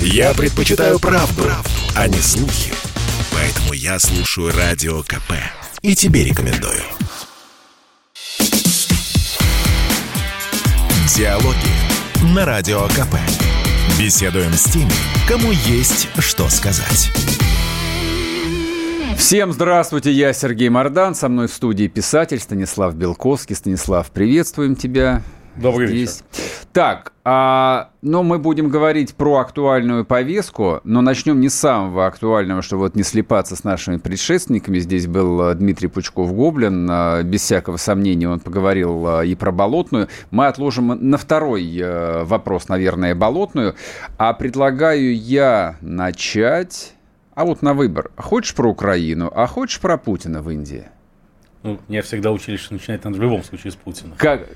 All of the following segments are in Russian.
Я предпочитаю правду, правду, а не слухи. Поэтому я слушаю Радио КП. И тебе рекомендую. Диалоги на Радио КП. Беседуем с теми, кому есть что сказать. Всем здравствуйте, я Сергей Мордан, со мной в студии писатель Станислав Белковский. Станислав, приветствуем тебя. Добрый Здесь. вечер. Так, а, ну мы будем говорить про актуальную повестку, но начнем не с самого актуального, что вот не слепаться с нашими предшественниками. Здесь был э, Дмитрий Пучков-Гоблин, э, без всякого сомнения он поговорил э, и про болотную. Мы отложим на второй вопрос, наверное, болотную. А предлагаю я начать... А вот на выбор. Хочешь про Украину, а хочешь про Путина в Индии? Ну, меня всегда учили, что начинать надо в любом случае с Путина. Как?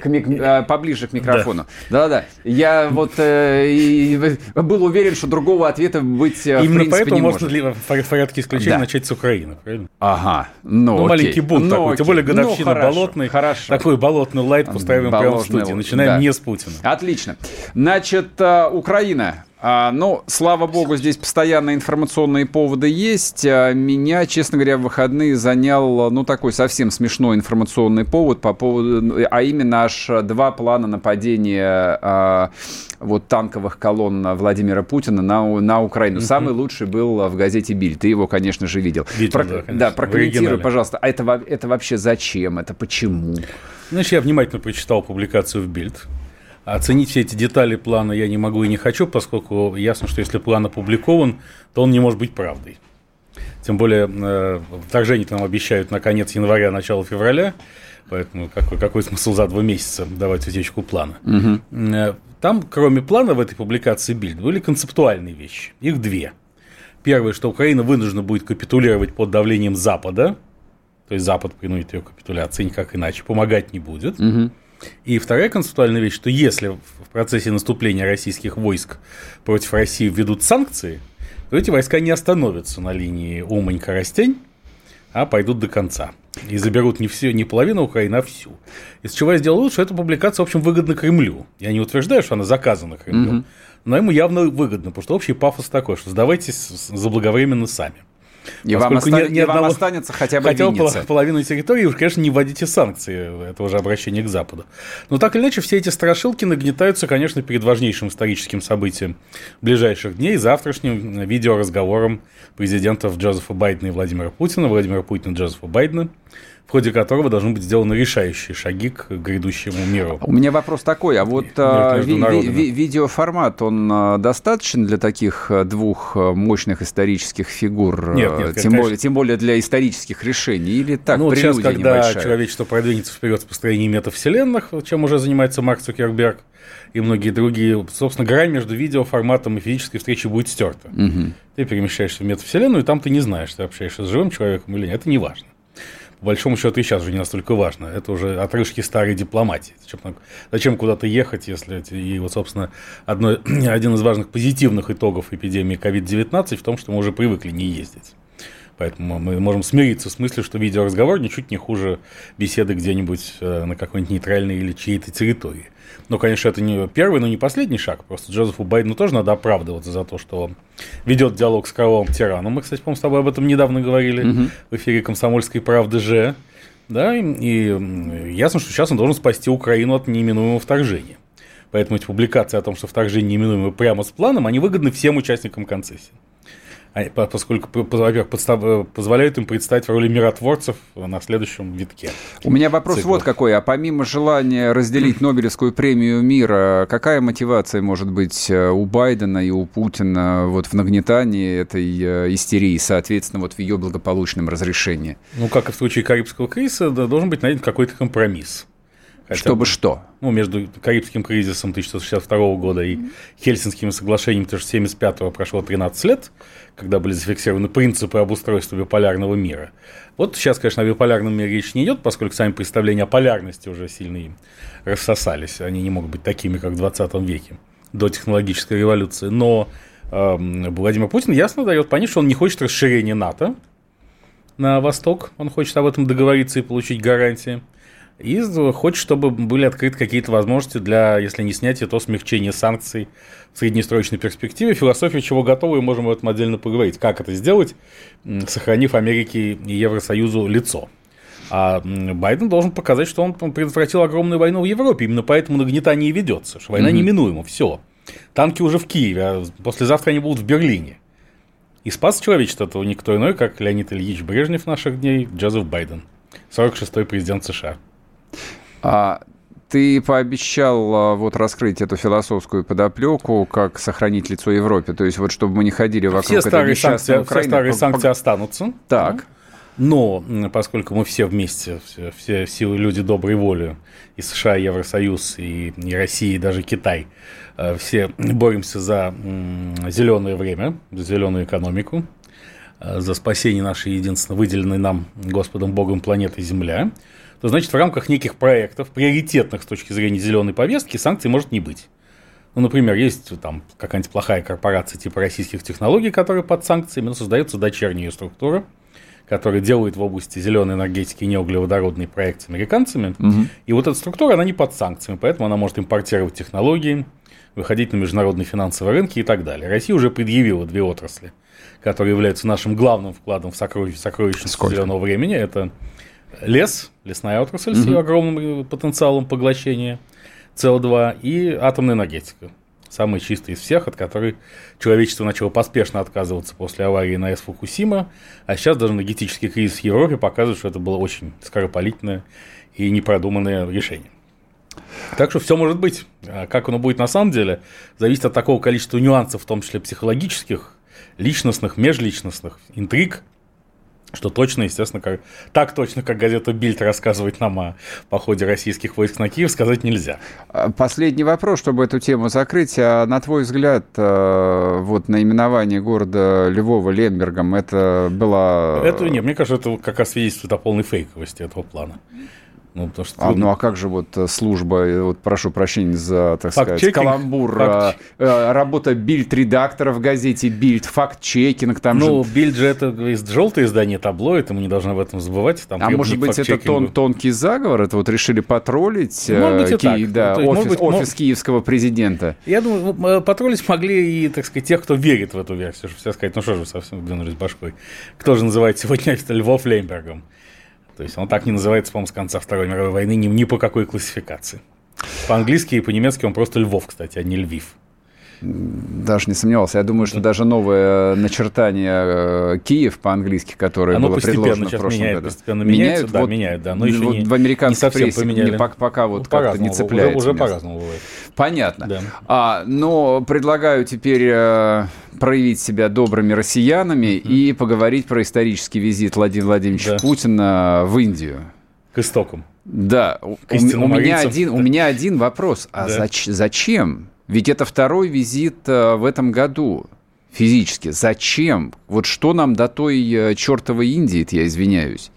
К мик... А, поближе к микрофону. Да-да-да. Я вот э, и был уверен, что другого ответа быть э, Именно в поэтому не можно ли, в порядке исключения да. начать с Украины, правильно? Ага. Ну, ну маленький бунт ну, такой. Окей. Тем более ну, годовщина ну, хорошо, болотный. Хорошо. Такой болотный лайт поставим прямо в студии. Начинаем да. не с Путина. Отлично. Значит, э, Украина. А, ну, слава богу, здесь постоянно информационные поводы есть. А, меня, честно говоря, в выходные занял, ну, такой совсем смешной информационный повод, по поводу, а именно аж два плана нападения а, вот танковых колонн Владимира Путина на, на Украину. Самый лучший был в газете «Биль». Ты его, конечно же, видел. видел Про, да, да, прокомментируй, пожалуйста. А это, это вообще зачем? Это почему? Значит, я внимательно прочитал публикацию в «Бильд». Оценить все эти детали плана я не могу и не хочу, поскольку ясно, что если план опубликован, то он не может быть правдой. Тем более, э, вторжение нам обещают на конец января, начало февраля, поэтому какой, какой смысл за два месяца давать утечку плана? Угу. Там, кроме плана в этой публикации Бильд, были концептуальные вещи. Их две. Первое, что Украина вынуждена будет капитулировать под давлением Запада, то есть Запад принудит ее капитуляции, никак иначе, помогать не будет. Угу. И вторая концептуальная вещь, что если в процессе наступления российских войск против России введут санкции, то эти войска не остановятся на линии Умань-Коростень, а пойдут до конца. И заберут не все, не половину Украины, а всю. Из чего я сделал лучше, эта публикация, в общем, выгодна Кремлю. Я не утверждаю, что она заказана mm-hmm. но ему явно выгодно, потому что общий пафос такой, что сдавайтесь заблаговременно сами. И вам, остан... ни, ни одного... вам останется хотя бы Хотя бы половину территории, вы, конечно, не вводите санкции, это уже обращение к Западу. Но так или иначе, все эти страшилки нагнетаются, конечно, перед важнейшим историческим событием ближайших дней, завтрашним видеоразговором президентов Джозефа Байдена и Владимира Путина, Владимира Путина и Джозефа Байдена, в ходе которого должны быть сделаны решающие шаги к грядущему миру. У меня вопрос такой, а вот а, ви- ви- видеоформат, он а, достаточен для таких а, двух мощных исторических фигур? Нет, нет, тем, более, тем более для исторических решений? Или так, ну, сейчас, когда небольшая? человечество продвинется вперед в построении метавселенных, чем уже занимается Марк Цукерберг, и многие другие, собственно, грань между видеоформатом и физической встречей будет стерта. Угу. Ты перемещаешься в метавселенную, и там ты не знаешь, ты общаешься с живым человеком или нет. Это не важно по большому счету и сейчас уже не настолько важно. Это уже отрыжки старой дипломатии. Зачем, зачем куда-то ехать, если... И вот, собственно, одно, один из важных позитивных итогов эпидемии COVID-19 в том, что мы уже привыкли не ездить. Поэтому мы можем смириться с мыслью, что видеоразговор ничуть не хуже беседы где-нибудь э, на какой-нибудь нейтральной или чьей-то территории. Ну, конечно, это не первый, но не последний шаг. Просто Джозефу Байдену тоже надо оправдываться за то, что он ведет диалог с кровавым тираном. Мы, кстати, по-моему, с тобой об этом недавно говорили угу. в эфире «Комсомольской правды же». Да, и, ясно, что сейчас он должен спасти Украину от неименуемого вторжения. Поэтому эти публикации о том, что вторжение неименуемо прямо с планом, они выгодны всем участникам концессии. А, поскольку, во-первых, э, позволяют им предстать в роли миротворцев на следующем витке. У меня вопрос цикла. вот какой. А помимо желания разделить Нобелевскую премию мира, какая мотивация может быть э, у Байдена и у Путина вот в нагнетании этой э, истерии, соответственно, вот в ее благополучном разрешении? Ну, как и в случае Карибского кризиса, должен быть найден какой-то компромисс. Хотя, Чтобы что? Ну, между Карибским кризисом 1962 года и Хельсинскими соглашениями 1975 прошло 13 лет, когда были зафиксированы принципы обустройства биполярного мира. Вот сейчас, конечно, о биполярном мире речь не идет, поскольку сами представления о полярности уже сильно рассосались. Они не могут быть такими, как в 20 веке, до технологической революции. Но э, Владимир Путин ясно дает понять, что он не хочет расширения НАТО на восток. Он хочет об этом договориться и получить гарантии. И хочет, чтобы были открыты какие-то возможности для, если не снятия, то смягчения санкций в среднесрочной перспективе. Философия чего готова, и можем об этом отдельно поговорить. Как это сделать, сохранив Америке и Евросоюзу лицо. А Байден должен показать, что он предотвратил огромную войну в Европе. Именно поэтому нагнетание ведется, что война mm-hmm. неминуема. Все. Танки уже в Киеве, а послезавтра они будут в Берлине. И спас человечество этого никто иной, как Леонид Ильич Брежнев наших дней, Джозеф Байден, 46-й президент США. А ты пообещал а, вот раскрыть эту философскую подоплеку, как сохранить лицо Европе. То есть вот чтобы мы не ходили вокруг все этой старые санкции, Украины. Все старые санкции останутся. Так. Но поскольку мы все вместе, все, все силы люди доброй воли, и США, и Евросоюз, и, и Россия, и даже Китай, э, все боремся за зеленое время, за зеленую экономику, э, за спасение нашей единственно выделенной нам Господом Богом планеты Земля, то значит в рамках неких проектов, приоритетных с точки зрения зеленой повестки, санкций может не быть. Ну, например, есть там какая-нибудь плохая корпорация типа российских технологий, которая под санкциями, но создается дочерняя структура – который делает в области зеленой энергетики неуглеводородный проект с американцами. Угу. И вот эта структура, она не под санкциями, поэтому она может импортировать технологии, выходить на международные финансовые рынки и так далее. Россия уже предъявила две отрасли, которые являются нашим главным вкладом в сокровищ, сокровищницу зеленого времени. Это лес, лесная отрасль угу. с ее огромным потенциалом поглощения СО2 и атомная энергетика самый чистый из всех, от которой человечество начало поспешно отказываться после аварии на С Фукусима, а сейчас даже энергетический кризис в Европе показывает, что это было очень скоропалительное и непродуманное решение. Так что все может быть. А как оно будет на самом деле, зависит от такого количества нюансов, в том числе психологических, личностных, межличностных, интриг, что точно, естественно, как, так точно, как газета Бильд рассказывает нам о походе российских войск на Киев, сказать нельзя. А, последний вопрос, чтобы эту тему закрыть. А на твой взгляд, э, вот наименование города Львова Ленбергом, это было... Это нет, мне кажется, это как раз свидетельствует о полной фейковости этого плана. Ну, потому что... а, ну а как же вот э, служба, э, вот прошу прощения за, так сказать, каламбур, факт... Э, работа бильд-редактора в газете Бильд, факт-чекинг там Ну, же... Бильд же это желтое издание табло, это мы не должны об этом забывать. Там а может быть это тон, тонкий заговор, это вот решили потроллить может быть, Ки... да, ну, офис, быть, офис но... киевского президента? Я думаю, потроллить могли и, так сказать, тех, кто верит в эту версию, чтобы все сказать, ну что же вы совсем двинулись башкой. Кто же называет сегодня Львов Леймбергом? То есть он так не называется, по-моему, с конца Второй мировой войны ни, ни по какой классификации. По-английски и по-немецки он просто Львов, кстати, а не Львив. Даже не сомневался. Я думаю, что даже новое начертание э, Киев по-английски, которое Оно было предложено в прошлом меняет, году. Постепенно меняют, вот, да, меняют, да. Но еще вот не, в американской не прессе поменяли. Не, пока вот ну, как-то не цепляется. Уже, уже по-разному бывает. Понятно. Да. А, но предлагаю теперь э, проявить себя добрыми россиянами mm-hmm. и поговорить про исторический визит Владимира Владимировича да. Путина в Индию. К истокам. Да. У, у, меня один, у меня один вопрос. А да. зач, зачем? Ведь это второй визит э, в этом году физически. Зачем? Вот что нам до той э, чертовой Индии, я извиняюсь?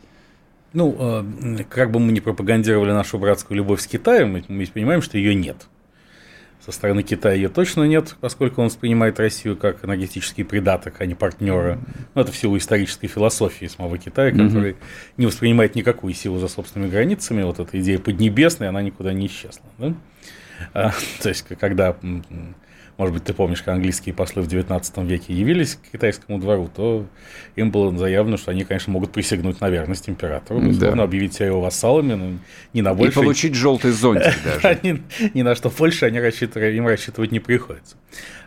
Ну, э, как бы мы ни пропагандировали нашу братскую любовь с Китаем, мы понимаем, что ее нет. Со стороны Китая ее точно нет, поскольку он воспринимает Россию как энергетический придаток, а не партнера. Ну, это в силу исторической философии самого Китая, который mm-hmm. не воспринимает никакую силу за собственными границами. Вот эта идея поднебесная, она никуда не исчезла. Да? А, то есть, когда, может быть, ты помнишь, как английские послы в 19 веке явились к китайскому двору, то им было заявлено, что они, конечно, могут присягнуть на верность императору, да. объявить себя его вассалами, но не на больше. И получить желтый зонтик даже. ни, ни на что больше они рассчитывать, им рассчитывать не приходится.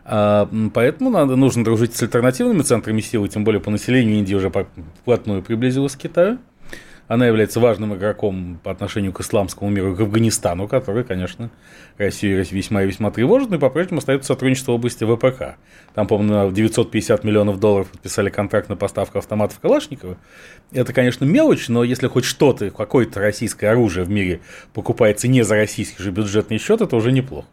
А, поэтому надо, нужно дружить с альтернативными центрами силы, тем более по населению Индии уже вплотную приблизилась к Китаю. Она является важным игроком по отношению к исламскому миру и к Афганистану, который, конечно, Россию весьма и весьма тревожит, и по-прежнему остается сотрудничество в области ВПК. Там, помню, 950 миллионов долларов подписали контракт на поставку автоматов Калашникова. Это, конечно, мелочь, но если хоть что-то, какое-то российское оружие в мире покупается не за российский же бюджетный счет, это уже неплохо.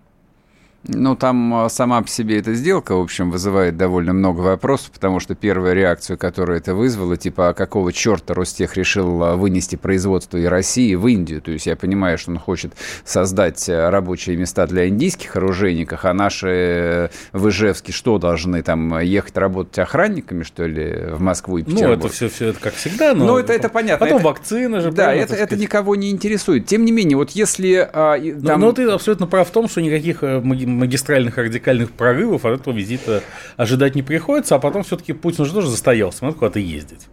Ну, там а, сама по себе эта сделка, в общем, вызывает довольно много вопросов, потому что первая реакция, которую это вызвало, типа, а какого черта Ростех решил а, вынести производство и России в Индию? То есть я понимаю, что он хочет создать а, рабочие места для индийских оружейников, а наши э, в Ижевске что, должны там ехать работать охранниками, что ли, в Москву и Петербург? Ну, это все, все это как всегда, но... Ну, это, это понятно. Потом это, вакцины же. Да, это, это никого не интересует. Тем не менее, вот если... А, там... но, но ты абсолютно прав в том, что никаких э, магистральных радикальных прорывов от этого визита ожидать не приходится, а потом все-таки Путин уже тоже застоялся, надо куда-то ездить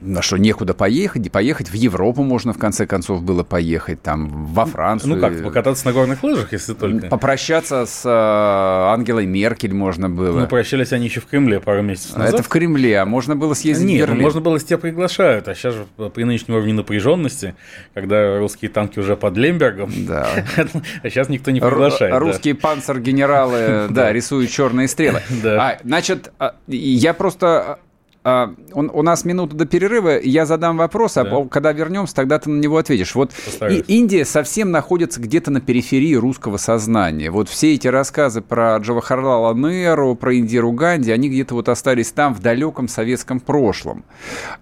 на что некуда поехать, поехать в Европу можно в конце концов было поехать, там во Францию. Ну как, покататься на горных лыжах, если только. Попрощаться с э, Ангелой Меркель можно было. Ну, прощались они еще в Кремле пару месяцев назад. Это в Кремле, а можно было съездить Нет, в Берлин. Ну, можно было, если тебя приглашают, а сейчас же при нынешнем уровне напряженности, когда русские танки уже под Лембергом, да. а сейчас никто не приглашает. Русские панцер-генералы, да, рисуют черные стрелы. А, значит, а, я просто а, у, у нас минута до перерыва, я задам вопрос, а да. когда вернемся, тогда ты на него ответишь. Вот и, Индия совсем находится где-то на периферии русского сознания. Вот все эти рассказы про Джавахарлала Неру, про Индиру Ганди, они где-то вот остались там, в далеком советском прошлом.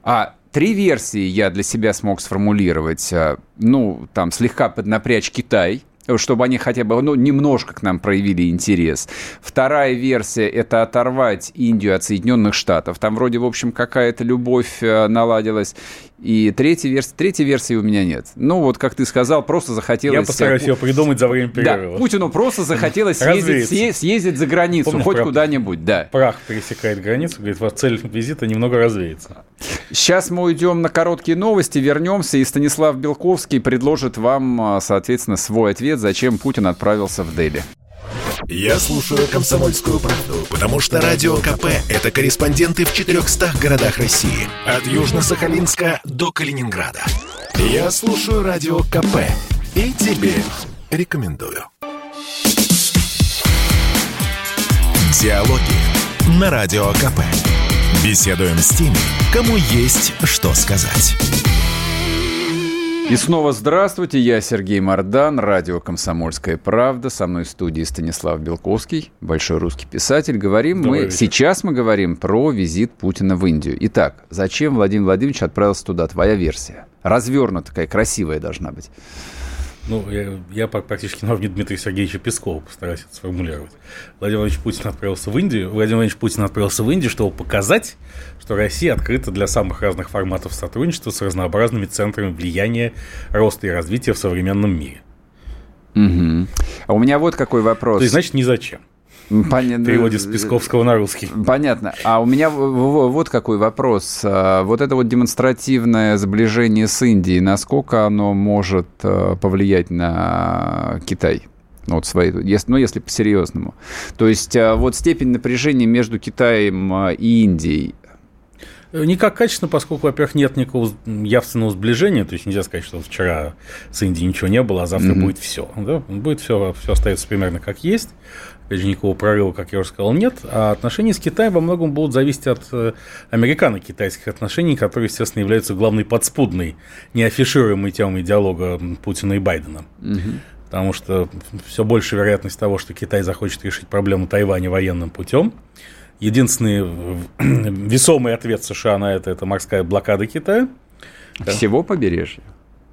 А три версии я для себя смог сформулировать. А, ну, там, слегка поднапрячь Китай – чтобы они хотя бы ну, немножко к нам проявили интерес. Вторая версия – это оторвать Индию от Соединенных Штатов. Там вроде, в общем, какая-то любовь э, наладилась. И третья версия, третьей версии у меня нет. Ну, вот, как ты сказал, просто захотелось... Я постараюсь ее придумать за время перерыва. Да, Путину просто захотелось съездить, съездить за границу, Помнишь, хоть куда-нибудь, да. Прах пересекает границу, говорит, вот цель визита немного развеется. Сейчас мы уйдем на короткие новости, вернемся, и Станислав Белковский предложит вам, а, соответственно, свой ответ, зачем Путин отправился в Дели. Я слушаю «Комсомольскую правду», потому что «Радио КП» — это корреспонденты в 400 городах России. От Южно-Сахалинска до Калининграда. Я слушаю «Радио КП» и тебе рекомендую. Диалоги на Радио КП. Беседуем с теми, кому есть что сказать. И снова здравствуйте, я Сергей Мордан, радио «Комсомольская правда». Со мной в студии Станислав Белковский, большой русский писатель. Говорим Добрый мы, вечер. сейчас мы говорим про визит Путина в Индию. Итак, зачем Владимир Владимирович отправился туда? Твоя версия. Развернутая, такая красивая должна быть. Ну, я, я практически на уровне Дмитрия Сергеевича Пескова постараюсь это сформулировать. Владимир Владимирович Путин отправился в Индию. Владимир Владимирович Путин отправился в Индию, чтобы показать, что Россия открыта для самых разных форматов сотрудничества с разнообразными центрами влияния, роста и развития в современном мире. Угу. А у меня вот какой вопрос. То есть, значит, ни зачем. Понятно. В переводе с Песковского на русский. Понятно. А у меня вот какой вопрос. А, вот это вот демонстративное сближение с Индией, насколько оно может а, повлиять на Китай? Ну, вот свои, если, ну, если по-серьезному. То есть а, вот степень напряжения между Китаем и Индией, Никак качественно, поскольку, во-первых, нет никакого явственного сближения, то есть нельзя сказать, что вчера с Индией ничего не было, а завтра mm-hmm. будет все. Да? Будет все, все остается примерно как есть. Опять же, никакого прорыва, как я уже сказал, нет. А отношения с Китаем во многом будут зависеть от э, американо-китайских отношений, которые, естественно, являются главной подспудной, неафишируемой темой диалога Путина и Байдена. Угу. Потому что все больше вероятность того, что Китай захочет решить проблему Тайваня военным путем. Единственный весомый ответ США на это – это морская блокада Китая. Всего побережья?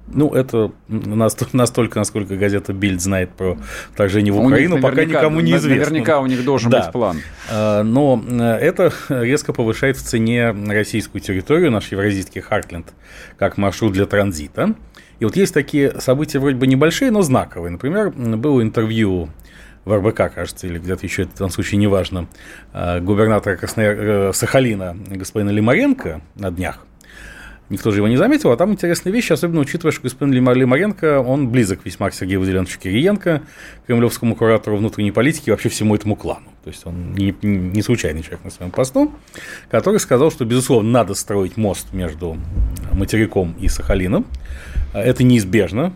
Ну, это настолько, насколько газета Бильд знает про вторжение в Украину, пока никому не известно. Наверняка у них должен да. быть план. А, но э, это резко повышает в цене российскую территорию, наш евразийский Хартленд, как маршрут для транзита. И вот есть такие события вроде бы небольшие, но знаковые. Например, было интервью в РБК, кажется, или где-то еще, в данном случае неважно, а, губернатора Краснояр... Э, Сахалина господина Лимаренко на днях. Никто же его не заметил, а там интересные вещи, особенно учитывая, что господин Лимаренко, он близок весьма к Сергею Владимировичу Кириенко, кремлевскому куратору внутренней политики и вообще всему этому клану. То есть он не, не случайный человек на своем посту, который сказал, что, безусловно, надо строить мост между материком и Сахалином. Это неизбежно,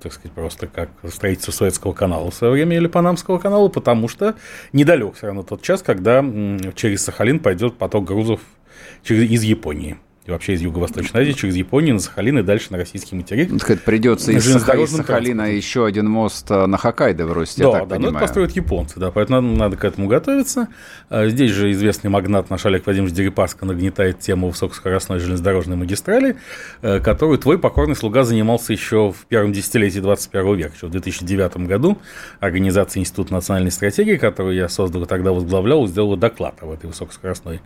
так сказать, просто как строительство Суэцкого канала в свое время или Панамского канала, потому что недалек все равно тот час, когда через Сахалин пойдет поток грузов из Японии и вообще из Юго-Восточной Азии, через Японию, на Сахалин и дальше на российский материк. Ну, так придется из, Саха... из Сахалина еще один мост э, на Хоккайдо бросить, да, я так да, понимаю. Да, это построят японцы, да, поэтому надо, надо к этому готовиться. А здесь же известный магнат наш Олег Владимирович Дерипаска нагнетает тему высокоскоростной железнодорожной магистрали, э, которую твой покорный слуга занимался еще в первом десятилетии 21 века, еще в 2009 году. Организация Института национальной стратегии, которую я создал и тогда возглавлял, сделала доклад об этой высокоскоростной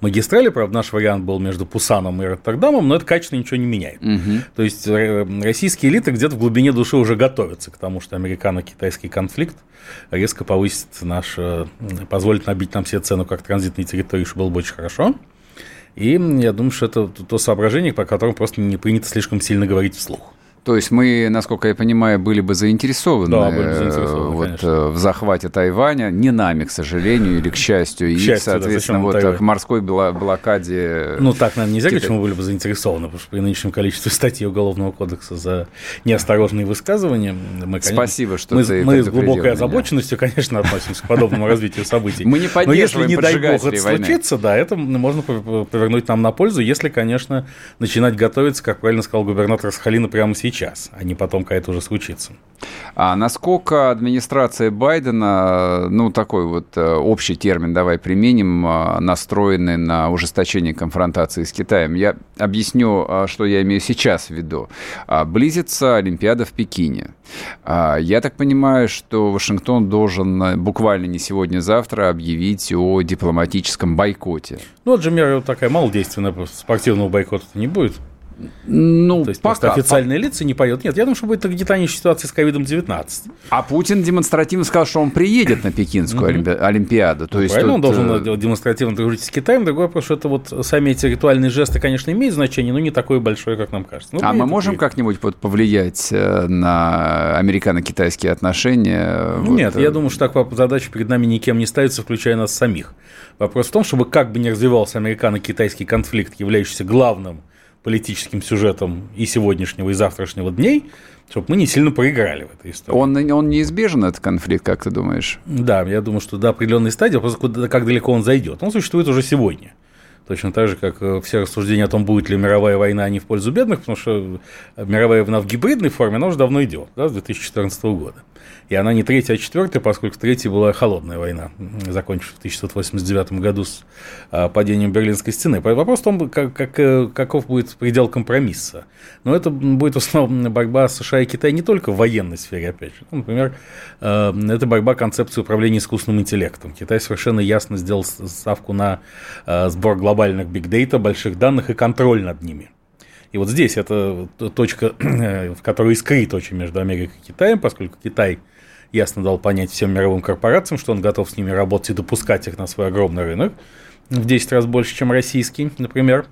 магистрали. Правда, наш вариант был между Пусаном Миланом и Роттердамом, но это качественно ничего не меняет. Угу. То есть э, российские элиты где-то в глубине души уже готовятся к тому, что американо-китайский конфликт резко повысит наш, э, позволит набить нам все цену как транзитной территории, что было бы очень хорошо. И я думаю, что это то соображение, по которому просто не принято слишком сильно говорить вслух. То есть мы, насколько я понимаю, были бы заинтересованы, да, были бы заинтересованы вот, э, в захвате Тайваня, не нами, к сожалению, или к счастью, к и, счастью, соответственно, да, вот Тайвань? к морской блокаде. Ну, так, наверное, нельзя говорить, что мы были бы заинтересованы, потому что при нынешнем количестве статей Уголовного кодекса за неосторожные высказывания мы, конечно, Спасибо, что мы, ты мы с глубокой озабоченностью, конечно, относимся к подобному развитию событий. Мы не поддерживаем Но если, не дай бог, это случится, да, это можно повернуть нам на пользу, если, конечно, начинать готовиться, как правильно сказал губернатор Сахалина, прямо сейчас сейчас, а не потом, когда это уже случится. А насколько администрация Байдена, ну, такой вот э, общий термин давай применим, э, настроены на ужесточение конфронтации с Китаем? Я объясню, э, что я имею сейчас в виду. А, близится Олимпиада в Пекине. А, я так понимаю, что Вашингтон должен буквально не сегодня-завтра объявить о дипломатическом бойкоте. Ну, это же мера такая малодейственная, спортивного бойкота не будет. Ну, То есть пока, официальные по... лица не поют. Нет, я думаю, что будет гнетание ситуации с ковидом-19. А Путин демонстративно сказал, что он приедет на Пекинскую Олимпиаду. То есть Правильно, тут... он должен э, демонстративно дружить с Китаем. Другой вопрос, что это вот сами эти ритуальные жесты, конечно, имеют значение, но не такое большое, как нам кажется. Ну, а мы можем как-нибудь вот повлиять э, на американо-китайские отношения? Ну, вот... Нет, я э, думаю, что так задача перед нами никем не ставится, включая нас самих. Вопрос в том, чтобы как бы ни развивался американо-китайский конфликт, являющийся главным политическим сюжетом и сегодняшнего, и завтрашнего дней, чтобы мы не сильно проиграли в этой истории. Он, он неизбежен, этот конфликт, как ты думаешь? Да, я думаю, что до определенной стадии, просто куда, как далеко он зайдет. Он существует уже сегодня. Точно так же, как э, все рассуждения о том, будет ли мировая война а не в пользу бедных, потому что мировая война в гибридной форме, она уже давно идет, да, с 2014 года. И она не третья, а четвертая, поскольку третья была холодная война, закончившаяся в 1989 году с а, падением Берлинской стены. Вопрос в том, как, как, э, каков будет предел компромисса. Но это будет в основном борьба США и Китая не только в военной сфере, опять же. Ну, например, э, это борьба концепции управления искусственным интеллектом. Китай совершенно ясно сделал ставку на э, сбор глобальных бигдейта, больших данных и контроль над ними. И вот здесь это точка, в которой искрит очень между Америкой и Китаем, поскольку Китай – ясно дал понять всем мировым корпорациям, что он готов с ними работать и допускать их на свой огромный рынок, в 10 раз больше, чем российский, например.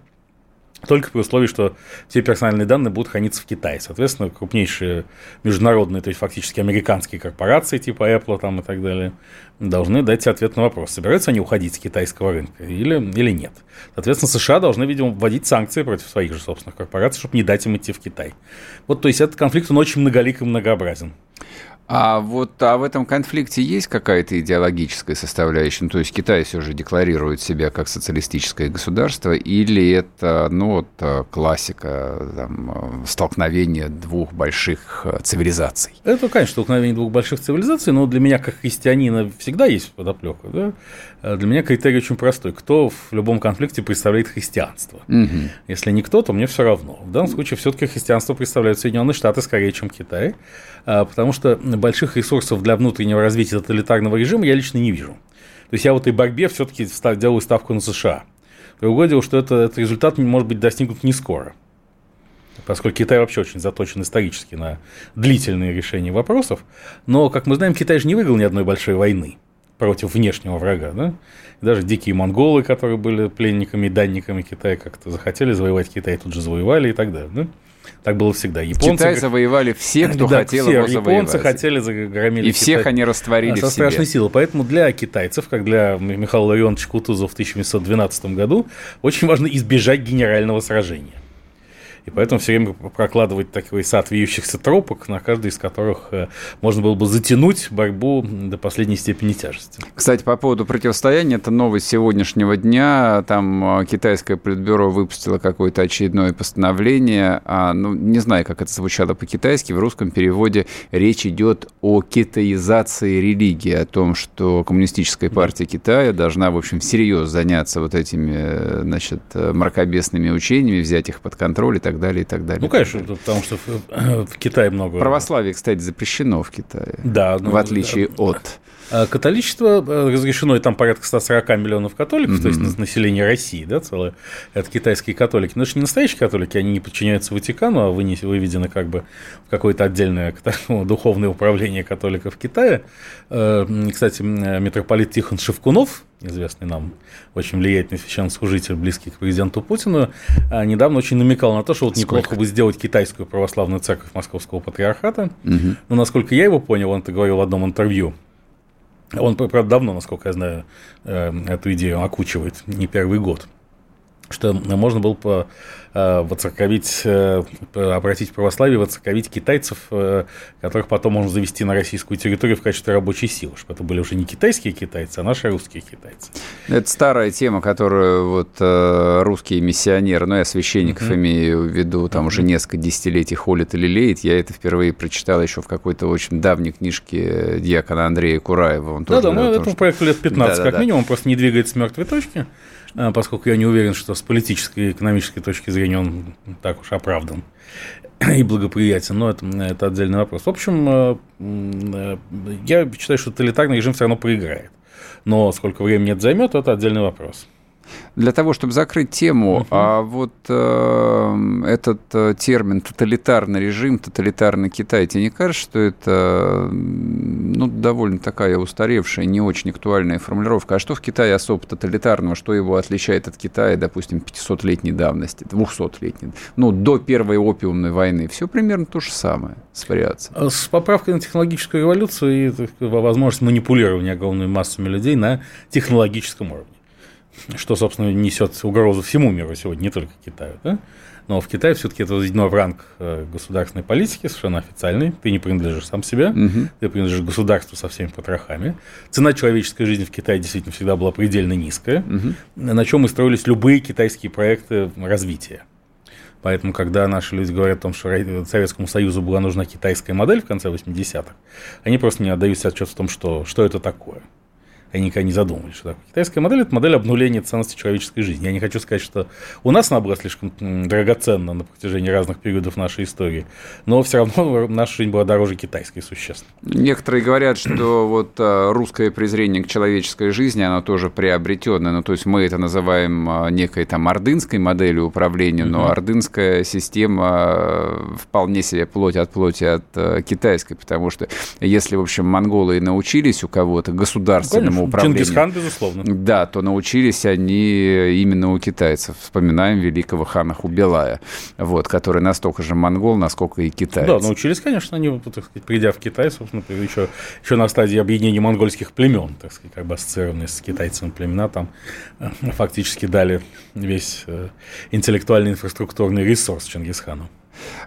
Только при условии, что все персональные данные будут храниться в Китае. Соответственно, крупнейшие международные, то есть фактически американские корпорации типа Apple там, и так далее, должны дать ответ на вопрос, собираются они уходить с китайского рынка или, или нет. Соответственно, США должны, видимо, вводить санкции против своих же собственных корпораций, чтобы не дать им идти в Китай. Вот, то есть, этот конфликт, он очень многолик и многообразен. А вот а в этом конфликте есть какая-то идеологическая составляющая? Ну, то есть Китай все же декларирует себя как социалистическое государство, или это ну, вот, э, классика там, э, столкновения двух больших э, цивилизаций? Это, конечно, столкновение двух больших цивилизаций, но для меня, как христианина, всегда есть подоплека. Да? Для меня критерий очень простой. Кто в любом конфликте представляет христианство? Угу. Если никто, то мне все равно. В данном случае все-таки христианство представляет Соединенные Штаты скорее, чем Китай, потому что больших ресурсов для внутреннего развития тоталитарного режима я лично не вижу. То есть я в этой борьбе все-таки делаю ставку на США. Другое дело, что это, этот результат может быть достигнут не скоро. Поскольку Китай вообще очень заточен исторически на длительные решения вопросов. Но, как мы знаем, Китай же не выиграл ни одной большой войны против внешнего врага. Да? даже дикие монголы, которые были пленниками и данниками Китая, как-то захотели завоевать Китай, тут же завоевали и так далее. Да? Так было всегда. Японцы, Китай завоевали все, кто да, хотел все. его завоевать. Японцы хотели, загромили И всех они растворили со страшной силой. Поэтому для китайцев, как для Михаила Ларионовича Кутузова в 1912 году, очень важно избежать генерального сражения. И поэтому все время прокладывать такой сад вьющихся тропок, на каждый из которых э, можно было бы затянуть борьбу до последней степени тяжести. Кстати, по поводу противостояния, это новость сегодняшнего дня. Там э, китайское политбюро выпустило какое-то очередное постановление. А, ну, не знаю, как это звучало по-китайски. В русском переводе речь идет о китаизации религии, о том, что коммунистическая партия Китая должна, в общем, всерьез заняться вот этими, э, значит, мракобесными учениями, взять их под контроль и так далее, и так далее. Ну, конечно, потому что в, в Китае много... Православие, кстати, запрещено в Китае. Да. Ну, в отличие да. от... А католичество э, разрешено, и там порядка 140 миллионов католиков, mm-hmm. то есть население России, да, целое, это китайские католики. Но это же не настоящие католики, они не подчиняются Ватикану, а выведены как бы в какое-то отдельное духовное управление католиков Китая. Э, кстати, митрополит Тихон Шевкунов, известный нам очень влиятельный священнослужитель, близкий к президенту Путину, недавно очень намекал на то, что вот Сколько? неплохо бы сделать китайскую православную церковь Московского патриархата. Угу. Но, насколько я его понял, он это говорил в одном интервью, он, правда, давно, насколько я знаю, э, эту идею окучивает, не первый год, что можно было по Э, воцерковить, э, обратить в православие, воцерковить китайцев, э, которых потом можно завести на российскую территорию в качестве рабочей силы, чтобы это были уже не китайские китайцы, а наши русские китайцы. Это старая тема, которую вот русские миссионеры, ну я священников uh-huh. имею в виду, там uh-huh. уже несколько десятилетий холят или леет. Я это впервые прочитал еще в какой-то очень давней книжке диакона Андрея Кураева. Он да, да, ну, этому что... проекту лет 15 да, как да, минимум, он просто не двигается с мертвой точки. А, поскольку я не уверен, что с политической и экономической точки зрения он так уж оправдан и благоприятен, но это, это отдельный вопрос. В общем, э, э, я считаю, что тоталитарный режим все равно проиграет. Но сколько времени это займет, это отдельный вопрос для того, чтобы закрыть тему, uh-huh. а вот э, этот э, термин тоталитарный режим, тоталитарный Китай, тебе не кажется, что это ну, довольно такая устаревшая, не очень актуальная формулировка? А что в Китае особо тоталитарного, что его отличает от Китая, допустим, 500-летней давности, 200-летней, ну, до Первой опиумной войны? Все примерно то же самое с вариацией. С поправкой на технологическую революцию и возможность манипулирования огромными массами людей на технологическом уровне что, собственно, несет угрозу всему миру сегодня, не только Китаю. Да? Но в Китае все-таки это возведено в ранг э, государственной политики, совершенно официальный. Ты не принадлежишь сам себе, угу. ты принадлежишь государству со всеми потрохами. Цена человеческой жизни в Китае действительно всегда была предельно низкая, угу. на чем и строились любые китайские проекты развития. Поэтому, когда наши люди говорят о том, что Советскому Союзу была нужна китайская модель в конце 80-х, они просто не отдают себе отчет в том, что, что это такое они никогда не задумывались, что такое. Китайская модель – это модель обнуления ценности человеческой жизни. Я не хочу сказать, что у нас она была слишком драгоценна на протяжении разных периодов нашей истории, но все равно наша жизнь была дороже китайской существенно. Некоторые говорят, что вот а, русское презрение к человеческой жизни, оно тоже приобретенное. Ну, то есть мы это называем а, некой там ордынской моделью управления, но ордынская система а, вполне себе плоть от плоти от китайской, потому что если, в общем, монголы научились у кого-то государственному управления. Чингисхан, безусловно. Да, то научились они именно у китайцев. Вспоминаем великого хана Хубилая, вот, который настолько же монгол, насколько и китаец. Да, научились, конечно, они, так сказать, придя в Китай, собственно, еще, еще на стадии объединения монгольских племен, так сказать, как бы ассоциированные с китайцами племена, там э, фактически дали весь э, интеллектуальный инфраструктурный ресурс Чингисхану.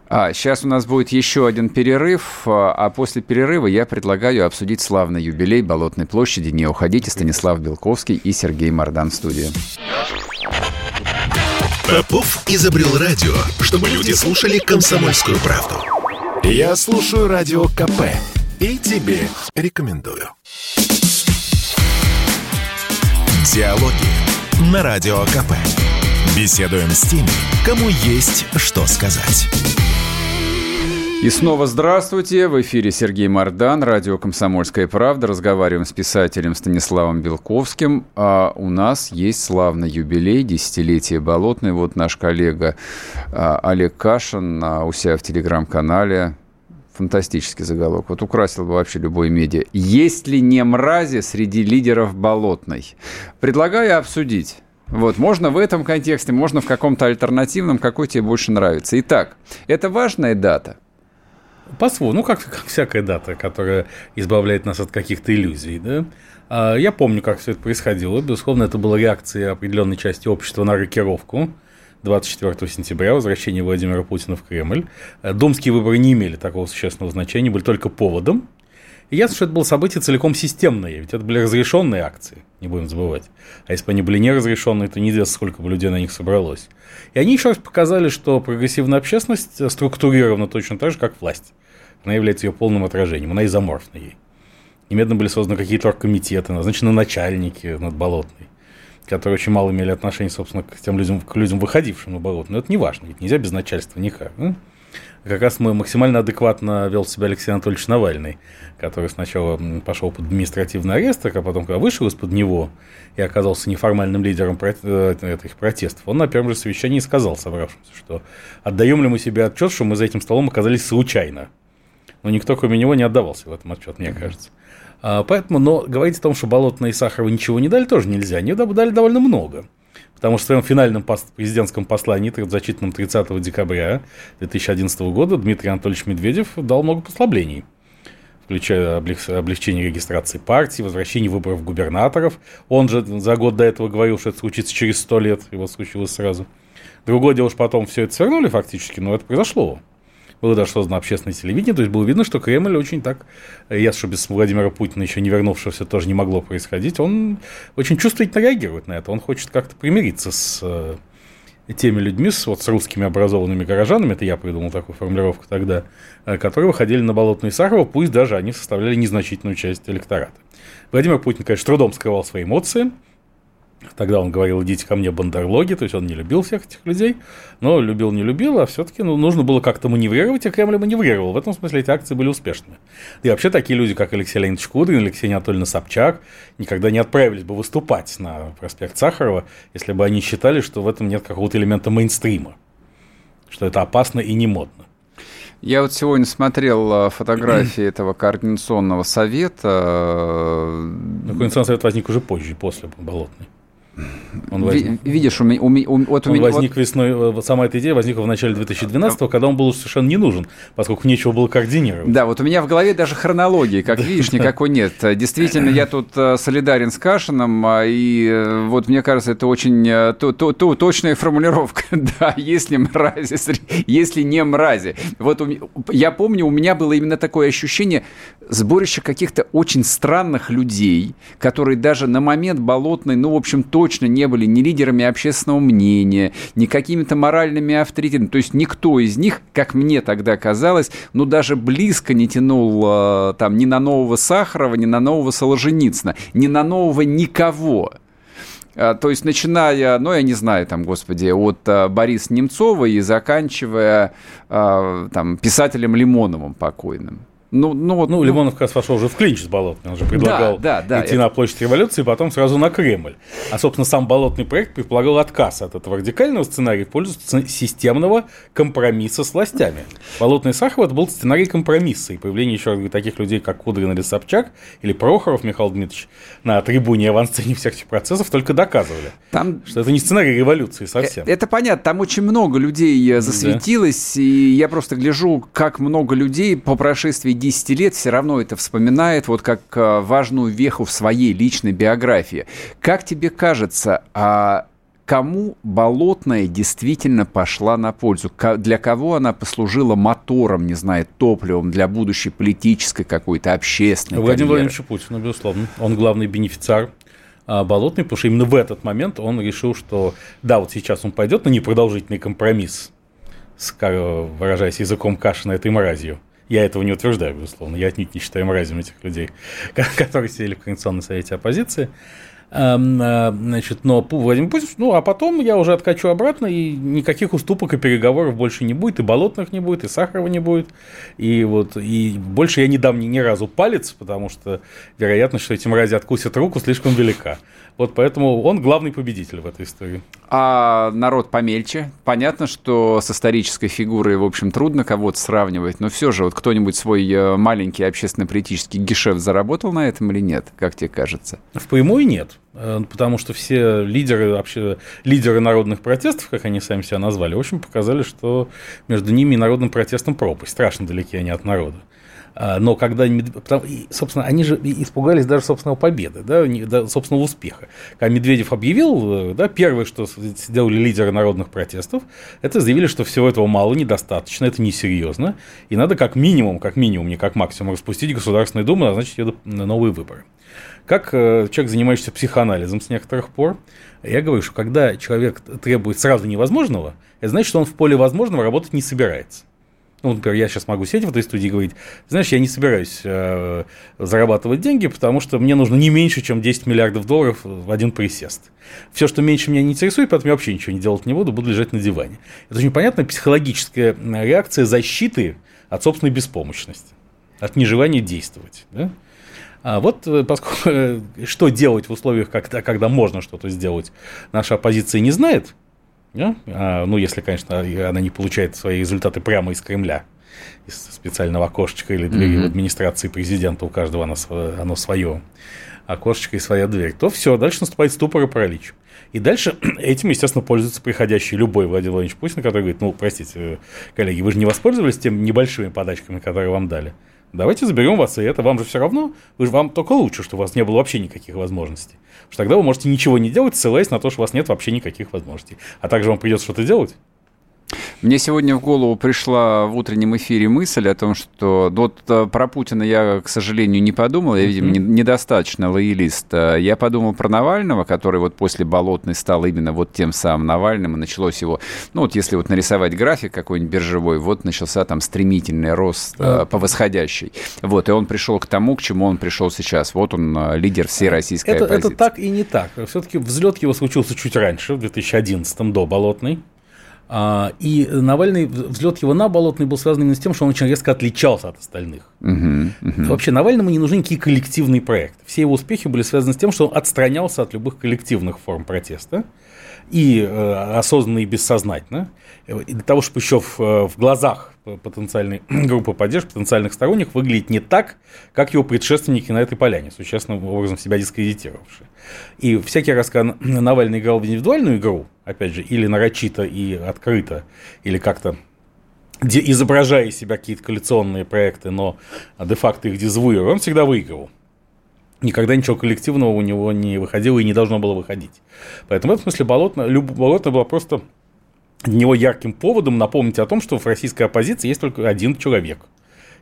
А, сейчас у нас будет еще один перерыв, а, а после перерыва я предлагаю обсудить славный юбилей Болотной площади. Не уходите, Станислав Белковский и Сергей Мордан в студии. Попов изобрел радио, чтобы люди слушали комсомольскую правду. Я слушаю радио КП и тебе рекомендую. Диалоги на радио КП. Беседуем с теми, кому есть что сказать. И снова здравствуйте. В эфире Сергей Мордан, радио «Комсомольская правда». Разговариваем с писателем Станиславом Белковским. А у нас есть славный юбилей, десятилетие Болотной. Вот наш коллега а, Олег Кашин а, у себя в телеграм-канале фантастический заголовок. Вот украсил бы вообще любой медиа. Есть ли не мрази среди лидеров Болотной? Предлагаю обсудить. Вот, можно в этом контексте, можно в каком-то альтернативном, какой тебе больше нравится. Итак, это важная дата. По-своему, ну, как, как всякая дата, которая избавляет нас от каких-то иллюзий, да. А, я помню, как все это происходило. Безусловно, это была реакция определенной части общества на рокировку. 24 сентября, возвращение Владимира Путина в Кремль. Э, Думские выборы не имели такого существенного значения, были только поводом. И ясно, что это было событие целиком системное, ведь это были разрешенные акции, не будем забывать. А если бы они были неразрешенные, то неизвестно, сколько бы людей на них собралось. И они еще раз показали, что прогрессивная общественность структурирована точно так же, как власть. Она является ее полным отражением, она изоморфна ей. Немедленно были созданы какие-то оргкомитеты, назначены начальники над Болотной, которые очень мало имели отношения, собственно, к тем людям, к людям выходившим на Болотную. Но это не важно, ведь нельзя без начальства никак. Ну? Как раз мы максимально адекватно вел себя Алексей Анатольевич Навальный, который сначала пошел под административный арест, а потом, когда вышел из-под него и оказался неформальным лидером э, этих протестов, он на первом же совещании сказал собравшимся, что отдаем ли мы себе отчет, что мы за этим столом оказались случайно. Но никто, кроме него, не отдавался в этом отчет, мне кажется. А, поэтому, но говорить о том, что Болотная и Сахарова ничего не дали, тоже нельзя. Они дали довольно много. Потому что в своем финальном президентском послании, зачитанном 30 декабря 2011 года, Дмитрий Анатольевич Медведев дал много послаблений включая облегчение регистрации партии, возвращение выборов губернаторов. Он же за год до этого говорил, что это случится через сто лет, его случилось сразу. Другое дело, что потом все это свернули фактически, но это произошло было даже создано общественное телевидение, то есть было видно, что Кремль очень так, ясно, что без Владимира Путина еще не вернувшегося тоже не могло происходить, он очень чувствительно реагирует на это, он хочет как-то примириться с э, теми людьми, с, вот, с русскими образованными горожанами, это я придумал такую формулировку тогда, э, которые выходили на Болотную Сахарова, пусть даже они составляли незначительную часть электората. Владимир Путин, конечно, трудом скрывал свои эмоции, Тогда он говорил, идите ко мне, бандерлоги, то есть он не любил всех этих людей, но любил, не любил, а все-таки ну, нужно было как-то маневрировать, и Кремль маневрировал. В этом смысле эти акции были успешными. И вообще такие люди, как Алексей Леонидович Кудрин, Алексей Анатольевна Собчак, никогда не отправились бы выступать на проспект Сахарова, если бы они считали, что в этом нет какого-то элемента мейнстрима, что это опасно и не модно. Я вот сегодня смотрел э, фотографии этого координационного совета. Ну, координационный совет возник уже позже, после Болотной. Он возник. Видишь, у меня, у, у, вот у меня, возник вот... весной, сама эта идея возникла в начале 2012 когда он был совершенно не нужен, поскольку нечего было координировать. Да, вот у меня в голове даже хронологии, как видишь, никакой нет. Действительно, я тут э, солидарен с Кашином, а, и э, вот мне кажется, это очень э, то, то, то, точная формулировка. да, если мрази, если не мрази. Вот у, я помню, у меня было именно такое ощущение сборища каких-то очень странных людей, которые даже на момент болотной, ну, в общем, точно точно не были ни лидерами общественного мнения, ни какими-то моральными авторитетами. То есть никто из них, как мне тогда казалось, ну даже близко не тянул э, там ни на нового Сахарова, ни на нового Соложеницына, ни на нового никого. А, то есть, начиная, ну, я не знаю, там, господи, от а, Бориса Немцова и заканчивая а, там, писателем Лимоновым покойным. Ну, ну, вот, ну, ну, Лимонов как раз вошел уже в клинч с Болотным. Он же предлагал да, да, да, идти это... на площадь революции, и потом сразу на Кремль. А, собственно, сам Болотный проект предполагал отказ от этого радикального сценария в пользу системного компромисса с властями. Болотный Сахаров это был сценарий компромисса. И появление еще раз таких людей, как Кудрин или Собчак, или Прохоров Михаил Дмитриевич на трибуне и авансцене всех этих процессов только доказывали, там... что это не сценарий революции совсем. Это, это понятно. Там очень много людей э, засветилось, да. и я просто гляжу, как много людей по прошествии 10 лет все равно это вспоминает вот как э, важную веху в своей личной биографии. Как тебе кажется, а кому болотная действительно пошла на пользу? Для кого она послужила мотором, не знаю, топливом для будущей политической какой-то общественной Владимир Владимирович Путин, безусловно. Он главный бенефициар а, Болотный, потому что именно в этот момент он решил, что да, вот сейчас он пойдет на непродолжительный компромисс с, выражаясь языком Кашина, этой мразью. Я этого не утверждаю, безусловно. Я отнюдь не считаю мразем этих людей, которые сидели в Конституционном совете оппозиции. Эм, э, значит, но Владимир Путин, ну, а потом я уже откачу обратно, и никаких уступок и переговоров больше не будет, и Болотных не будет, и Сахарова не будет, и вот, и больше я не дам ни, ни разу палец, потому что вероятность, что эти мрази откусят руку, слишком велика. Вот поэтому он главный победитель в этой истории. А народ помельче. Понятно, что с исторической фигурой, в общем, трудно кого-то сравнивать, но все же вот кто-нибудь свой э, маленький общественно-политический гешефт заработал на этом или нет, как тебе кажется? Впрямую нет. Э, потому что все лидеры, вообще, лидеры народных протестов, как они сами себя назвали, в общем, показали, что между ними и народным протестом пропасть. Страшно далеки они от народа. А, но когда, собственно, они же испугались даже собственного победы, да, собственного успеха. Когда Медведев объявил, да, первое, что сделали лидеры народных протестов, это заявили, что всего этого мало, недостаточно, это несерьезно, и надо как минимум, как минимум, не как максимум, распустить Государственную Думу и назначить ее на новые выборы. Как э, человек, занимающийся психоанализом с некоторых пор, я говорю, что когда человек требует сразу невозможного, это значит, что он в поле возможного работать не собирается. Ну, например, я сейчас могу сидеть в этой студии и говорить, знаешь, я не собираюсь э, зарабатывать деньги, потому что мне нужно не меньше, чем 10 миллиардов долларов в один присест. Все, что меньше меня не интересует, поэтому я вообще ничего не делать не буду, буду лежать на диване. Это очень понятная психологическая реакция защиты от собственной беспомощности, от нежелания действовать. Да? А вот э, поскольку, э, что делать в условиях, когда, когда можно что-то сделать, наша оппозиция не знает? А, ну, если, конечно, она не получает свои результаты прямо из Кремля, из специального окошечка или двери mm-hmm. в администрации президента, у каждого оно, оно свое окошечко и своя дверь, то все, дальше наступает ступор и паралич. И дальше этим, естественно, пользуется приходящий любой Владимир Владимирович Путин, который говорит, ну, простите, коллеги, вы же не воспользовались тем небольшими подачками, которые вам дали. Давайте заберем вас, и это вам же все равно, вы же вам только лучше, что у вас не было вообще никаких возможностей. Потому что тогда вы можете ничего не делать, ссылаясь на то, что у вас нет вообще никаких возможностей. А также вам придется что-то делать. Мне сегодня в голову пришла в утреннем эфире мысль о том, что вот э, про Путина я, к сожалению, не подумал, я, видимо, не, недостаточно лоялист. Э, я подумал про Навального, который вот после Болотной стал именно вот тем самым Навальным, и началось его, ну вот если вот нарисовать график какой-нибудь биржевой, вот начался там стремительный рост а. по восходящей. Вот, и он пришел к тому, к чему он пришел сейчас. Вот он лидер всей российской это, оппозиции. Это так и не так. Все-таки взлет его случился чуть раньше, в 2011 до Болотной. А, и Навальный, взлет его на Болотный был связан именно с тем, что он очень резко отличался от остальных. Uh-huh, uh-huh. Вообще Навальному не нужны никакие коллективные проекты. Все его успехи были связаны с тем, что он отстранялся от любых коллективных форм протеста и э, осознанно и бессознательно. И для того, чтобы еще в, в глазах потенциальной группы поддержки, потенциальных сторонников выглядеть не так, как его предшественники на этой поляне, существенным образом себя дискредитировавшие. И всякий раз, когда Навальный играл в индивидуальную игру, опять же, или нарочито и открыто, или как-то изображая из себя какие-то коалиционные проекты, но де-факто их дезавуируя, он всегда выигрывал. Никогда ничего коллективного у него не выходило и не должно было выходить. Поэтому в этом смысле Болотно, Болотно было просто для него ярким поводом напомнить о том, что в российской оппозиции есть только один человек.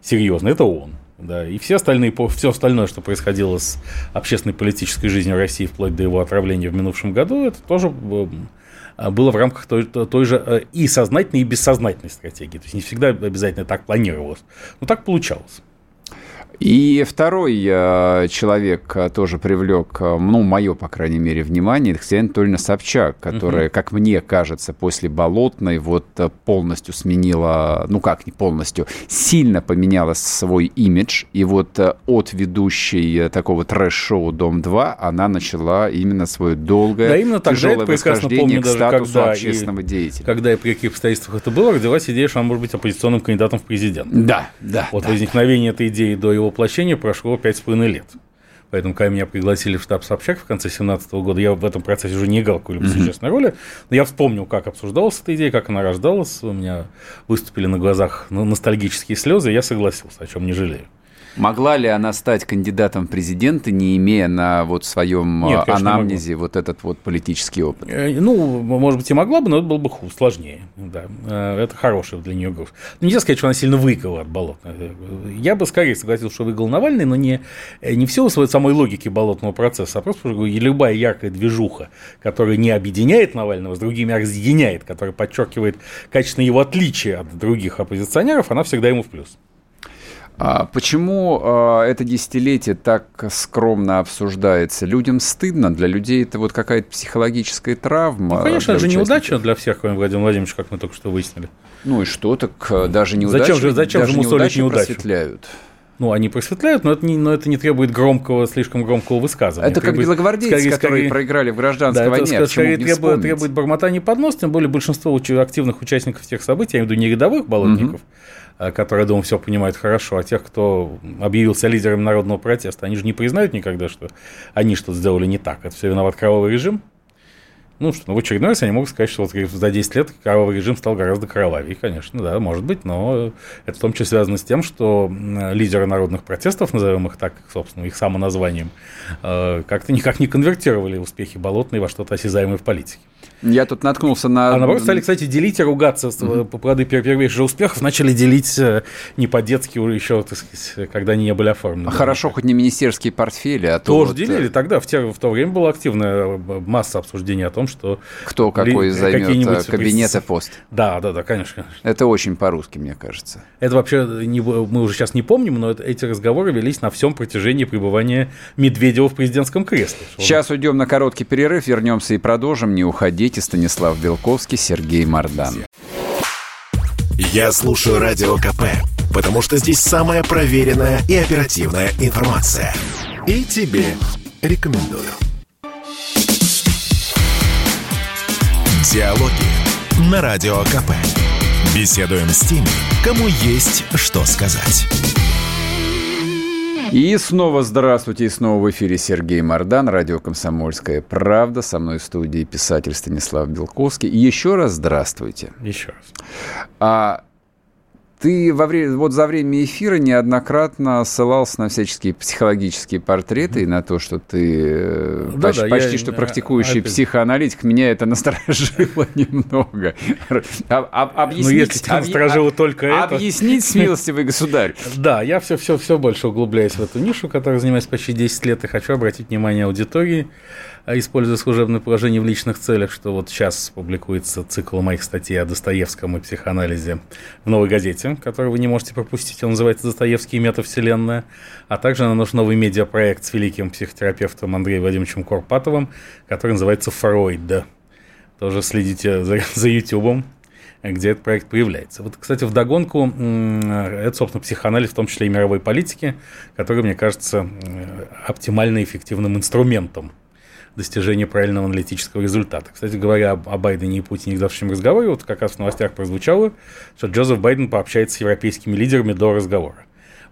Серьезно, это он. Да, и все остальные, все остальное, что происходило с общественной политической жизнью России вплоть до его отравления в минувшем году, это тоже э, было в рамках той, той же э, и сознательной, и бессознательной стратегии. То есть не всегда обязательно так планировалось, но так получалось. И второй э, человек э, тоже привлек, э, ну, мое, по крайней мере, внимание, это Ксения Анатольевна Собчак, которая, угу. как мне кажется, после Болотной вот полностью сменила, ну как не полностью, сильно поменяла свой имидж. И вот от ведущей такого трэш-шоу «Дом-2» она начала именно свое долгое, да, именно тяжелое восхождение к статусу когда общественного и, деятеля. Когда и при каких обстоятельствах это было, родилась идея, что она может быть оппозиционным кандидатом в президент. Да, да. Вот да, возникновение да. этой идеи до его воплощения прошло 5,5 лет. Поэтому, когда меня пригласили в штаб Собчак в конце 2017 года, я в этом процессе уже не играл какой-либо mm-hmm. существенной роли, но я вспомнил, как обсуждалась эта идея, как она рождалась, у меня выступили на глазах ностальгические слезы, и я согласился, о чем не жалею. Могла ли она стать кандидатом в президенты, не имея на вот своем Нет, анамнезе вот этот вот политический опыт? Э, ну, может быть, и могла бы, но это было бы сложнее. Да. Э, это хороший для нее груз. Ну, нельзя сказать, что она сильно выиграла от Болотного. Я бы скорее согласился, что выиграл Навальный, но не, не все своей самой логики болотного процесса, а просто любая яркая движуха, которая не объединяет Навального с другими, а разъединяет, которая подчеркивает качественно его отличие от других оппозиционеров, она всегда ему в плюс. А почему а, это десятилетие так скромно обсуждается? Людям стыдно, для людей это вот какая-то психологическая травма. Ну, конечно, это же неудача для всех, кроме Владимира Владимировича, как мы только что выяснили. Ну и что, так э, даже неудачи, зачем же, зачем даже же неудачи просветляют? Ну, они просветляют, но это не, но это не требует громкого, слишком громкого высказывания. Это требует, как белогвардейцы, скорее, которые скорее, проиграли в гражданской да, войне. Это, скорее требует, требует бормотания под нос, тем более большинство активных участников тех событий, я имею в виду не рядовых болотников, угу Э, которые, думаю, все понимают хорошо, а тех, кто объявился лидером народного протеста, они же не признают никогда, что они что-то сделали не так. Это все виноват кровавый режим. Ну что, ну, в очередной раз они могут сказать, что вот за 10 лет кровавый режим стал гораздо кровавее. Конечно, да, может быть, но это в том числе связано с тем, что лидеры народных протестов, назовем их так, собственно, их самоназванием, э, как-то никак не конвертировали успехи Болотной во что-то осязаемое в политике. Я тут наткнулся на... А наоборот, стали, кстати, делить и ругаться mm-hmm. по плоды первейших успехов, начали делить э, не по-детски уже еще, так сказать, когда они не были оформлены. Хорошо, хоть не министерские портфели, а то Тоже вот... делили, тогда, в, те, в то время была активная масса обсуждений о том, что... Кто какой ли, займет кабинет и пост. Да, да, да, конечно, конечно. Это очень по-русски, мне кажется. Это вообще, не, мы уже сейчас не помним, но это, эти разговоры велись на всем протяжении пребывания Медведева в президентском кресле. Сейчас уйдем на короткий перерыв, вернемся и продолжим, не уходите Никите, Станислав Белковский, Сергей Мардан. Я слушаю Радио КП, потому что здесь самая проверенная и оперативная информация. И тебе рекомендую. Диалоги на Радио КП. Беседуем с теми, кому есть что сказать. И снова здравствуйте, и снова в эфире Сергей Мордан, радио «Комсомольская правда». Со мной в студии писатель Станислав Белковский. И еще раз здравствуйте. Еще раз. А, ты во время, вот за время эфира неоднократно ссылался на всяческие психологические портреты и на то, что ты э, да, почти, да, почти я, что практикующий опять... психоаналитик. Меня это насторожило немного. Объяснить, ну, если тебя насторожило только это... Объяснить, смилостивый государь. Да, я все, все, все больше углубляюсь в эту нишу, которой занимаюсь почти 10 лет, и хочу обратить внимание аудитории а используя служебное положение в личных целях, что вот сейчас публикуется цикл моих статей о Достоевском и психоанализе в «Новой газете», который вы не можете пропустить. Он называется «Достоевский и метавселенная». А также на наш новый медиапроект с великим психотерапевтом Андреем Владимировичем Корпатовым, который называется «Фройд». Тоже следите за, за YouTube где этот проект появляется. Вот, кстати, в догонку это, собственно, психоанализ, в том числе и мировой политики, который, мне кажется, оптимально эффективным инструментом достижения правильного аналитического результата. Кстати говоря, о Байдене и Путине в завтрашнем разговоре, вот как раз в новостях прозвучало, что Джозеф Байден пообщается с европейскими лидерами до разговора.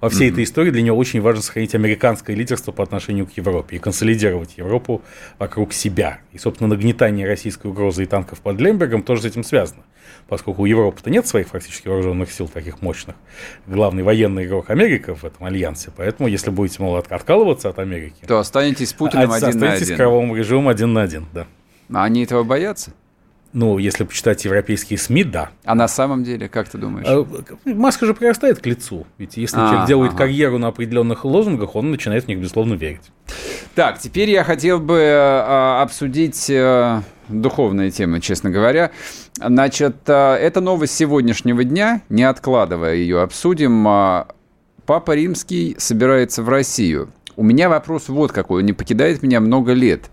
Во всей mm-hmm. этой истории для него очень важно сохранить американское лидерство по отношению к Европе и консолидировать Европу вокруг себя. И, собственно, нагнетание российской угрозы и танков под Лембергом тоже с этим связано поскольку у Европы-то нет своих фактически вооруженных сил таких мощных. Главный военный игрок Америка в этом альянсе. Поэтому, если будете, мол, откалываться от Америки... То останетесь с Путиным а, один на один. Останетесь кровавым режимом один на один, да. А они этого боятся? Ну, если почитать европейские СМИ, да. А на самом деле, как ты думаешь? А, маска же прирастает к лицу. Ведь если а, человек делает ага. карьеру на определенных лозунгах, он начинает в них, безусловно, верить. Так, теперь я хотел бы э, обсудить э, духовные темы, честно говоря. Значит, э, это новость сегодняшнего дня, не откладывая ее, обсудим. Э, Папа Римский собирается в Россию. У меня вопрос вот какой, он не покидает меня много лет.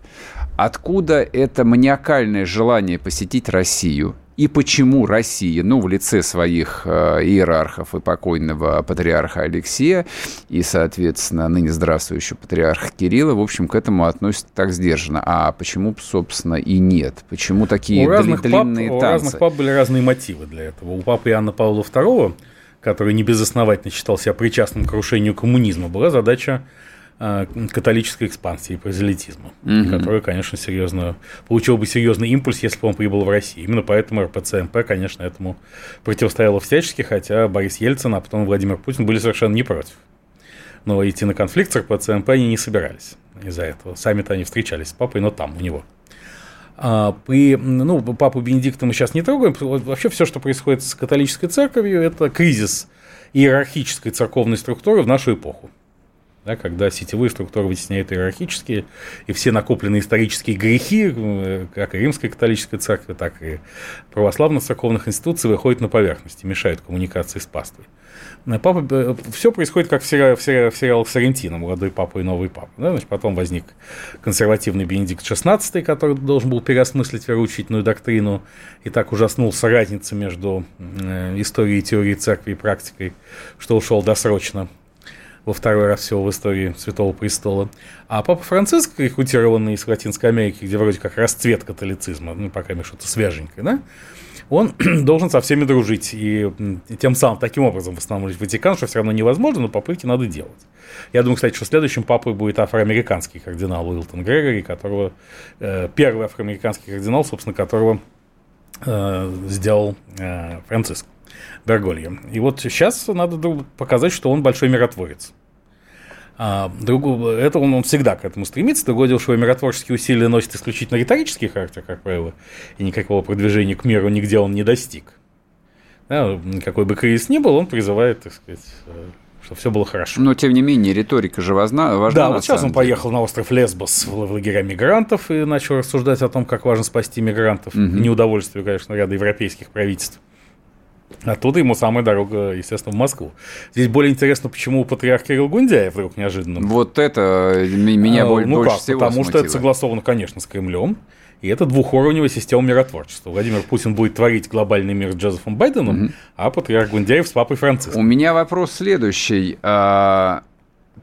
Откуда это маниакальное желание посетить Россию? И почему Россия, ну, в лице своих э, иерархов и покойного патриарха Алексея, и, соответственно, ныне здравствующего патриарха Кирилла, в общем, к этому относится так сдержанно. А почему, собственно, и нет? Почему такие у разных длинные пап, танцы? У разных пап были разные мотивы для этого. У папы Иоанна Павла II, который не безосновательно считал себя причастным к крушению коммунизма, была задача католической экспансии и прозелитизма, угу. который, конечно, серьезно, получил бы серьезный импульс, если бы он прибыл в Россию. Именно поэтому РПЦ-МП, конечно, этому противостояло всячески, хотя Борис Ельцин, а потом Владимир Путин были совершенно не против. Но идти на конфликт с РПЦ-МП они не собирались из-за этого. Сами-то они встречались с папой, но там, у него. А, при, ну, папу Бенедикта мы сейчас не трогаем. Вообще все, что происходит с католической церковью, это кризис иерархической церковной структуры в нашу эпоху да, когда сетевые структуры вытесняют иерархические, и все накопленные исторические грехи, э, как и римской католической церкви, так и православных церковных институций, выходят на поверхность и мешают коммуникации с паствой. Э, папа, э, все происходит как в, сериале, в, сериале, в сериалах Сарентино, молодой папа и новый папа. Да? Значит, потом возник консервативный Бенедикт XVI, который должен был переосмыслить вероучительную доктрину, и так ужаснулся разница между историей теорией церкви и практикой, что ушел досрочно во второй раз всего в истории Святого Престола. А Папа Франциск, рекрутированный из Латинской Америки, где вроде как расцвет католицизма, ну, пока что-то свеженькое, да, он должен со всеми дружить. И тем самым, таким образом восстанавливать Ватикан, что все равно невозможно, но попытки надо делать. Я думаю, кстати, что следующим папой будет афроамериканский кардинал Уилтон Грегори, которого э, первый афроамериканский кардинал, собственно, которого э, сделал э, Франциск Берголье. И вот сейчас надо показать, что он большой миротворец. А, другу, это он, он всегда к этому стремится. Другое дело, что его миротворческие усилия носят исключительно риторический характер, как правило, и никакого продвижения к миру нигде он не достиг. Да, какой бы кризис ни был, он призывает, так сказать, э, чтобы все было хорошо. Но, тем не менее, риторика же важна. важна да, вот сейчас он деле. поехал на остров Лесбос в лагеря мигрантов и начал рассуждать о том, как важно спасти мигрантов. Угу. Неудовольствие, конечно, ряда европейских правительств. Оттуда ему самая дорога, естественно, в Москву. Здесь более интересно, почему патриарх Кирилл Гундяев вдруг неожиданно. Вот это меня а, больше ну как, всего Потому смутило. что это согласовано, конечно, с Кремлем. И это двухуровневая система миротворчества. Владимир Путин будет творить глобальный мир с Джозефом Байденом, угу. а патриарх Гундяев с папой Франциском. У меня вопрос следующий. А,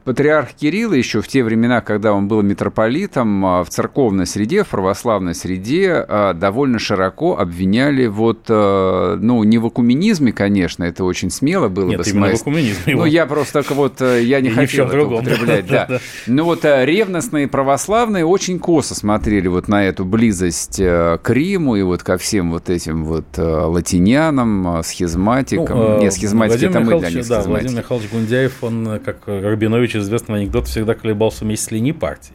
патриарх Кирилл еще в те времена, когда он был митрополитом, а, в церковной среде, в православной среде а, довольно широко обвиняли вот, а, ну, не в экуменизме, конечно, это очень смело было Нет, бы. именно в экуменизме. Ну, я просто так вот, э, я не хотел это употреблять, да. Но вот э, ревностные православные очень косо смотрели вот на эту близость э, к Риму и вот ко всем вот этим вот латинянам, схизматикам. Ну, не, схизматики это мы, не Да, Владимир Михайлович Гундяев, он, как Рабинович известный анекдот, всегда колебался вместе с линией партии.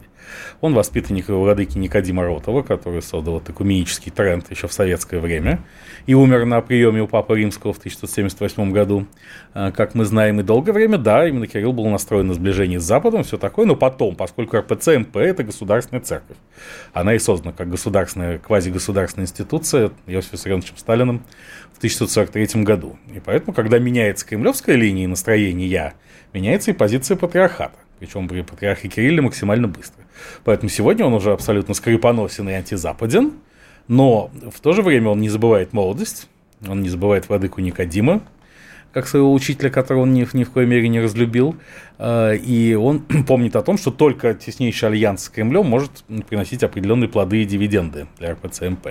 Он воспитанник владыки Никодима Ротова, который создал вот экуменический тренд еще в советское время и умер на приеме у Папы Римского в 1978 году. А, как мы знаем, и долгое время, да, именно Кирилл был настроен на сближение с Западом, все такое, но потом, поскольку РПЦ МП – это государственная церковь, она и создана как государственная, квазигосударственная институция Иосифом Виссарионовичем Сталиным в 1943 году. И поэтому, когда меняется кремлевская линия и настроение, меняется и позиция патриархата. Причем при патриархе Кирилле максимально быстро. Поэтому сегодня он уже абсолютно скрипоносен и антизападен, но в то же время он не забывает молодость, он не забывает владыку Никодима, как своего учителя, которого он ни, ни в коей мере не разлюбил. А, и он помнит о том, что только теснейший альянс с Кремлем может приносить определенные плоды и дивиденды для РПЦМП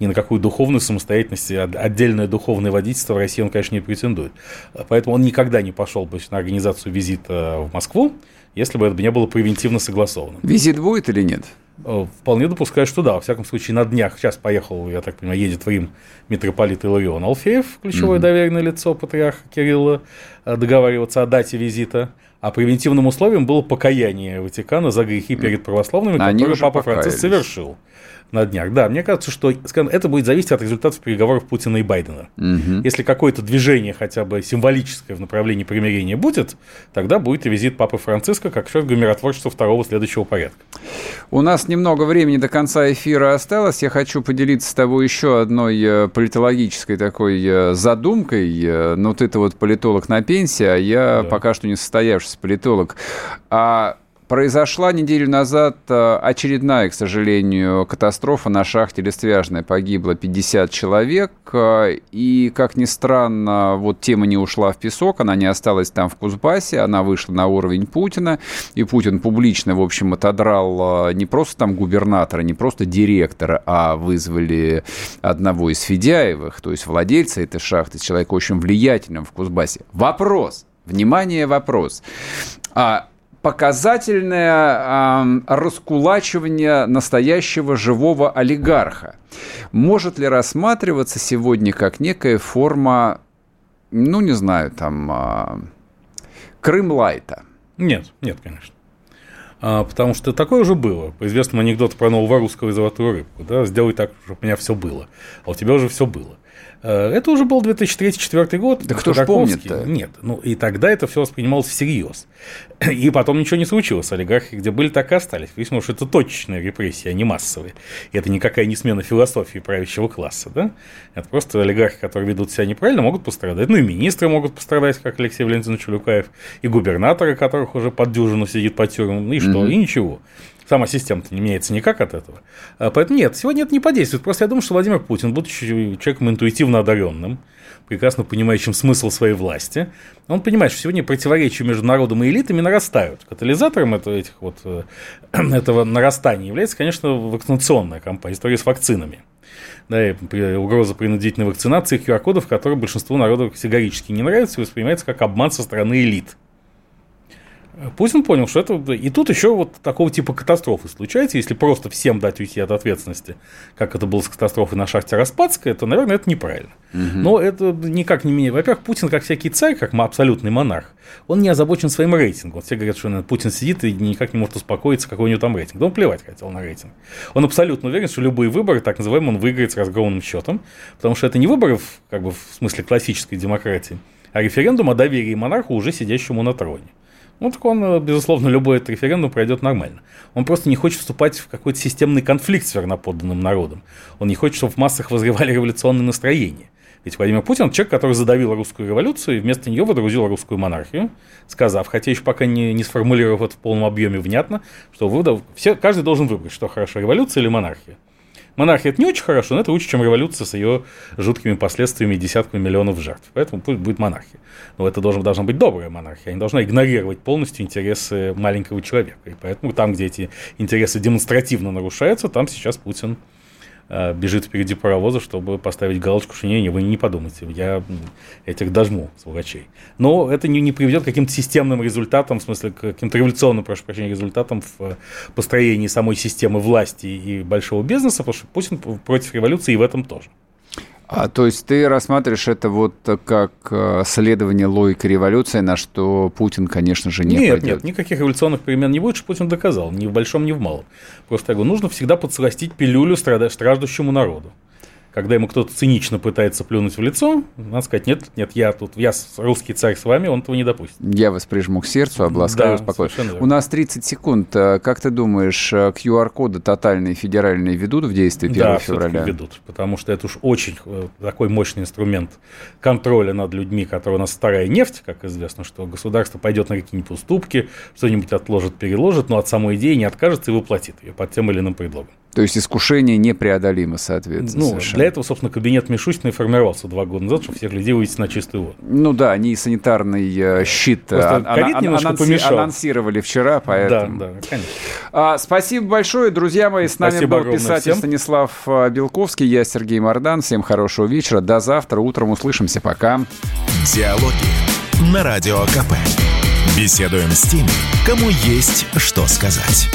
ни на какую духовную самостоятельность, отдельное духовное водительство в России он, конечно, не претендует. Поэтому он никогда не пошел бы на организацию визита в Москву, если бы это не было превентивно согласовано. Визит будет или нет? Э, вполне допускаю, что да. Во всяком случае, на днях, сейчас поехал, я так понимаю, едет в Рим митрополит Иларион Алфеев, ключевое mm-hmm. доверенное лицо патриарха Кирилла, э, договариваться о дате визита. А превентивным условием было покаяние Ватикана за грехи перед православными, Они которые Папа Франциск совершил на днях. Да, мне кажется, что скажем, это будет зависеть от результатов переговоров Путина и Байдена. Угу. Если какое-то движение хотя бы символическое в направлении примирения будет, тогда будет и визит Папы Франциска как шеф миротворчества второго следующего порядка. У нас немного времени до конца эфира осталось. Я хочу поделиться с тобой еще одной э, политологической такой э, задумкой. Э, ну, ты-то вот политолог на пенсии, а я да. пока что не состоявшийся политолог. А Произошла неделю назад э, очередная, к сожалению, катастрофа на шахте Листвяжная. Погибло 50 человек. Э, и, как ни странно, вот тема не ушла в песок, она не осталась там в Кузбассе, она вышла на уровень Путина. И Путин публично, в общем, отодрал э, не просто там губернатора, не просто директора, а вызвали одного из Федяевых, то есть владельца этой шахты, человека очень влиятельного в Кузбассе. Вопрос. Внимание, вопрос. А показательное э, раскулачивание настоящего живого олигарха может ли рассматриваться сегодня как некая форма, ну, не знаю, там, э, Крым-лайта? Нет, нет, конечно. А, потому что такое уже было. По известному анекдоту про нового русского и золотую рыбку. Да? Сделай так, чтобы у меня все было. А у тебя уже все было. Э, это уже был 2003-2004 год. Да кто ж помнит-то? Нет, ну и тогда это все воспринималось всерьез. И потом ничего не случилось. Олигархи где были, так и остались. Выяснилось, что это точечные репрессии, а не массовые. И это никакая не смена философии правящего класса. Да? Это просто олигархи, которые ведут себя неправильно, могут пострадать. Ну и министры могут пострадать, как Алексей Валентинович Чулюкаев, и губернаторы, которых уже под дюжину сидит по тюрьмам. Ну и что? Mm-hmm. И ничего. Сама система-то не меняется никак от этого. А, поэтому нет, сегодня это не подействует. Просто я думаю, что Владимир Путин, будучи человеком интуитивно одаренным, прекрасно понимающим смысл своей власти, он понимает, что сегодня противоречия между народом и элитами нарастают. Катализатором этого, этих вот, э, этого нарастания является, конечно, вакцинационная кампания, история с вакцинами. Да, и угроза принудительной вакцинации QR-кодов, которые большинству народов категорически не нравятся и воспринимается как обман со стороны элит. Путин понял, что это... И тут еще вот такого типа катастрофы случается. Если просто всем дать уйти от ответственности, как это было с катастрофой на шахте Распадская, то, наверное, это неправильно. Угу. Но это никак не меняет. Во-первых, Путин, как всякий царь, как абсолютный монарх, он не озабочен своим рейтингом. Вот все говорят, что Путин сидит и никак не может успокоиться, какой у него там рейтинг. Да он плевать хотел на рейтинг. Он абсолютно уверен, что любые выборы, так называемые, он выиграет с разгромным счетом, потому что это не выборы, как бы в смысле классической демократии, а референдум о доверии монарху, уже сидящему на троне. Ну, так он, э, безусловно, любой этот референдум пройдет нормально. Он просто не хочет вступать в какой-то системный конфликт с верноподданным народом. Он не хочет, чтобы в массах возревали революционные настроения. Ведь Владимир Путин человек, который задавил русскую революцию и вместо нее водрузил русскую монархию, сказав, хотя еще пока не, не сформулировав это в полном объеме внятно, что выводов, все, каждый должен выбрать, что хорошо, революция или монархия. Монархия это не очень хорошо, но это лучше, чем революция с ее жуткими последствиями и десятками миллионов жертв. Поэтому пусть будет монархия. Но это должен, должна быть добрая монархия. Она должна игнорировать полностью интересы маленького человека. И поэтому там, где эти интересы демонстративно нарушаются, там сейчас Путин бежит впереди паровоза, чтобы поставить галочку, что не, не, вы не подумайте, я этих дожму, сволочей. Но это не, не приведет к каким-то системным результатам, в смысле, к каким-то революционным, прошу прощения, результатам в э, построении самой системы власти и большого бизнеса, потому что Путин против революции и в этом тоже. А, то есть ты рассматриваешь это вот как э, следование логики революции, на что Путин, конечно же, не Нет, пойдет. нет, никаких революционных перемен не будет, что Путин доказал, ни в большом, ни в малом. Просто я говорю, нужно всегда подсластить пилюлю страждущему народу когда ему кто-то цинично пытается плюнуть в лицо, надо сказать, нет, нет, я тут, я русский царь с вами, он этого не допустит. Я вас прижму к сердцу, обласкаю да, спокойно. У нас 30 секунд. Э, как ты думаешь, QR-коды э, тотальные федеральные ведут в действие 1 да, февраля? Да, ведут, потому что это уж очень э, такой мощный инструмент контроля над людьми, который у нас старая нефть, как известно, что государство пойдет на какие-нибудь уступки, что-нибудь отложит, переложит, но от самой идеи не откажется и воплотит ее под тем или иным предлогом. То есть искушение непреодолимо, соответственно. Ну, совершенно. для этого, собственно, кабинет Мишустина и формировался два года назад, чтобы всех людей вывести на чистую воду. Ну да, они санитарный э, щит а, анонси- анонсировали вчера, поэтому... Да, да, конечно. А, спасибо большое, друзья мои. С нами спасибо был писатель всем. Станислав э, Белковский, я Сергей Мордан. Всем хорошего вечера. До завтра. Утром услышимся. Пока. Диалоги на Радио КП. Беседуем с теми, кому есть что сказать.